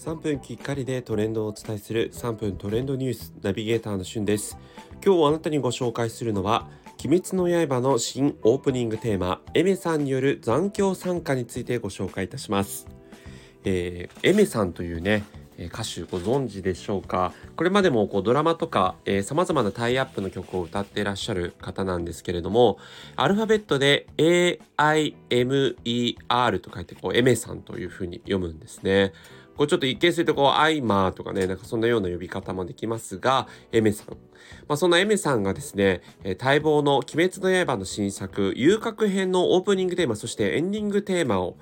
3分きっかりでトレンドをお伝えする3分トレンドニュースナビゲーターのしゅんです。今日あなたにご紹介するのは鬼滅の刃の新オープニングテーマエメさんによる残響参加についてご紹介いたします、えー、エメさんというね歌手ご存知でしょうか？これまでもこうドラマとかさまざまなタイアップの曲を歌っていらっしゃる方なんですけれどもアルファベットで AIMER と書いてこうエメさんというふうに読むんですね。こうちょっと一見するとこうアイマーとかねなんかそんなような呼び方もできますがエメさん。まあ、そんなエメさんがですね、え待望の鬼滅の刃の新作、遊郭編のオープニングテーマ、そしてエンディングテーマを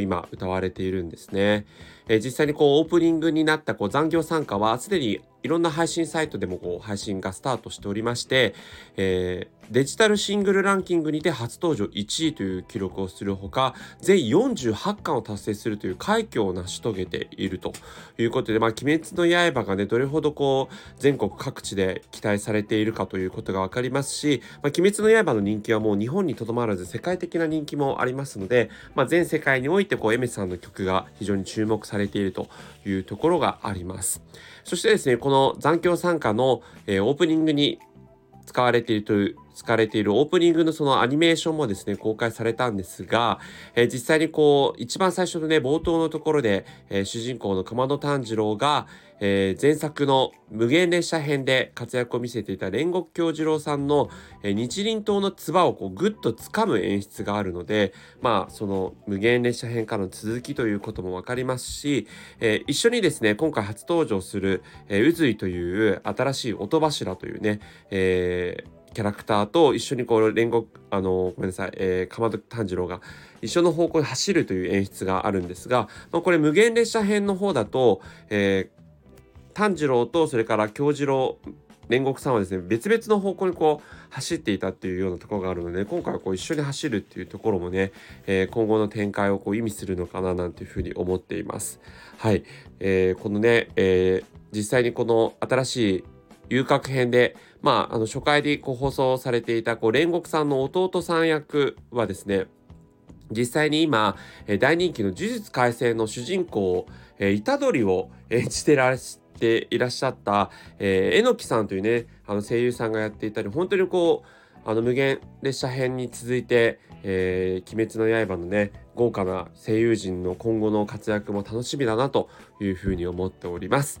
今歌われているんですね。え実際にこうオープニングになったこう残業参加はすでにいろんな配信サイトでもこう配信がスタートしておりまして、えー、デジタルシングルランキングにて初登場1位という記録をするほか全48巻を達成するという快挙を成し遂げているということで、まあ、鬼滅の刃がねどれほどこう全国各地で期待されているかということが分かりますし、まあ、鬼滅の刃の人気はもう日本にとどまらず世界的な人気もありますので、まあ、全世界においてこうエメさんの曲が非常に注目されているというところがあります。そしてですねこの残響参加の、えー、オープニングに使われているという使われているオープニングのそのアニメーションもですね公開されたんですが、えー、実際にこう一番最初のね冒頭のところで、えー、主人公の熊野炭治郎が、えー、前作の無限列車編で活躍を見せていた煉獄京次郎さんの、えー、日輪刀の唾をこうグッと掴む演出があるのでまあその無限列車編からの続きということも分かりますし、えー、一緒にですね今回初登場する、えー、宇髄という新しい音柱というね、えーキャラクターと一緒にこう煉獄あのごめんなさい、えー、かまど炭治郎が一緒の方向で走るという演出があるんですが、まあ、これ無限列車編の方だと、えー、炭治郎とそれから京次郎煉獄さんはですね別々の方向にこう走っていたっていうようなところがあるので今回はこう一緒に走るっていうところもね、えー、今後の展開をこう意味するのかななんていうふうに思っています。はい、えー、このね、えー、実際にこの新しい遊郭編で、まあ、あの初回でこう放送されていたこう煉獄さんの弟さん役はですね実際に今、大人気の呪術廻戦の主人公、虎杖を演じてらしていらっしゃった、えー、えのきさんというねあの声優さんがやっていたり本当にこうあの無限列車編に続いて「えー、鬼滅の刃」のね豪華な声優陣の今後の活躍も楽しみだなというふうに思っております。